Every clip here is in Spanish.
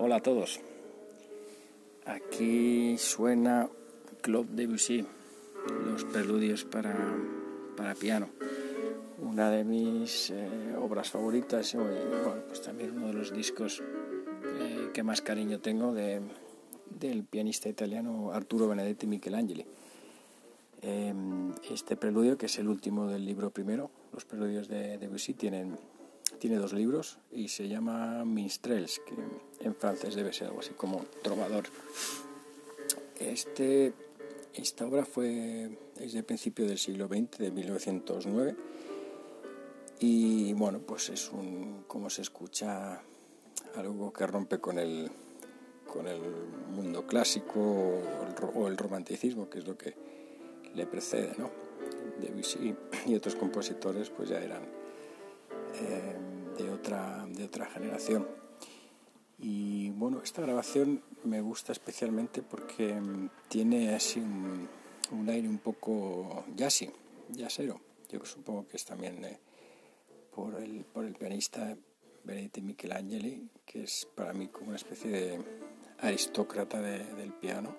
Hola a todos. Aquí suena Claude Debussy, los preludios para, para piano. Una de mis eh, obras favoritas y pues también uno de los discos eh, que más cariño tengo de, del pianista italiano Arturo Benedetti Michelangeli. Em, este preludio, que es el último del libro primero, los preludios de Debussy tienen tiene dos libros y se llama Minstrels, que en francés debe ser algo así como trovador. Este, esta obra fue desde el principio del siglo XX, de 1909, y bueno, pues es un, como se escucha, algo que rompe con el, con el mundo clásico o el, romanticismo, que es lo que le precede, ¿no? Debussy y otros compositores pues ya eran eh, de otra generación. Y bueno, esta grabación me gusta especialmente porque mm, tiene así un, aire un poco jazzy, jazzero. Yo supongo que es también eh, por, el, por el pianista Benedetti Michelangeli, que es para mí como una especie de aristócrata del piano,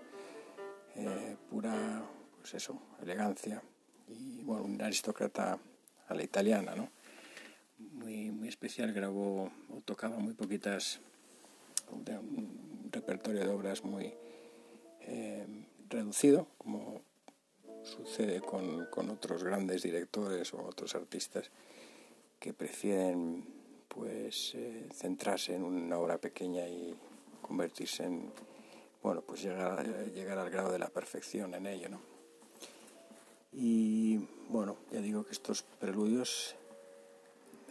eh, pura, pues eso, elegancia y bueno, un aristócrata a la italiana, ¿no? muy, muy especial, grabó tocaba muy poquitas, un repertorio de obras muy eh, reducido, como sucede con, con, otros grandes directores o otros artistas que prefieren pues eh, centrarse en una obra pequeña y convertirse en bueno pues llegar, llegar al grado de la perfección en ello ¿no? y bueno ya digo que estos preludios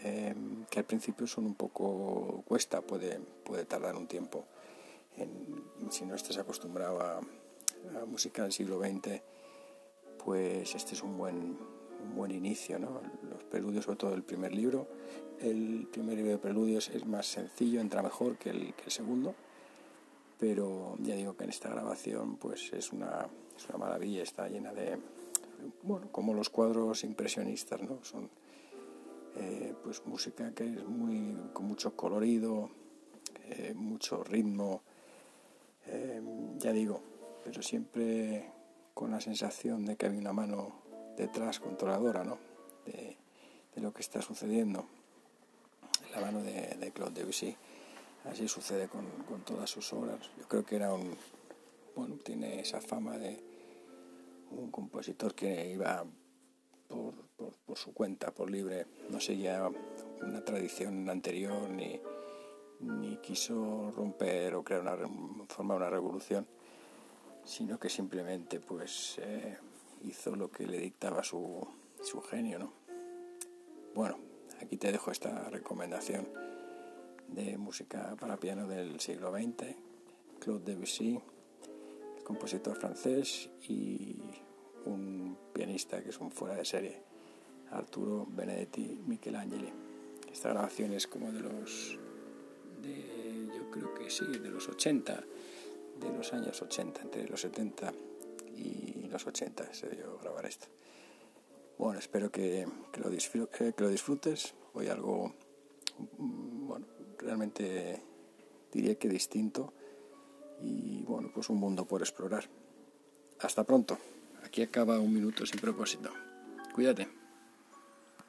Em, que al principio son un poco cuesta, puede, puede tardar un tiempo. si no estás acostumbrado a, música del siglo XX, pues este es un buen, buen inicio. ¿no? Los preludios, sobre todo el primer libro, el primer libro de preludios es más sencillo, entra mejor que el, que el segundo, pero ya digo que en esta grabación pues es una, es una maravilla, está llena de, bueno, como los cuadros impresionistas, ¿no? Son, eh, pues música que es muy con mucho colorido, eh, mucho ritmo, eh, ya digo, pero siempre con la sensación de que hay una mano detrás controladora, ¿no? De, lo que está sucediendo. La mano de, Claude Debussy. Así sucede con, con todas sus obras. Yo creo que era un, bueno, tiene esa fama de un compositor que iba por, por, su cuenta, por libre, no seguía una tradición anterior ni, ni quiso romper o crear una, formar una revolución, sino que simplemente pues eh, hizo lo que le dictaba su, su genio, ¿no? Bueno, aquí te dejo esta recomendación de música para piano del siglo XX, Claude Debussy, compositor francés y un pianista que es un fuera de serie, Arturo Benedetti Michelangeli. Esta grabación es como de los, de, yo creo que sí, de los 80, de los años 80, entre los 70 y los 80 se dio grabar esto. Bueno, espero que, que, lo, disfrutes, eh, que lo disfrutes. Hoy algo, mm, bueno, realmente diría que distinto y bueno, pues un mundo por explorar. Hasta pronto. Aquí acaba un minuto sin propósito. Cuídate.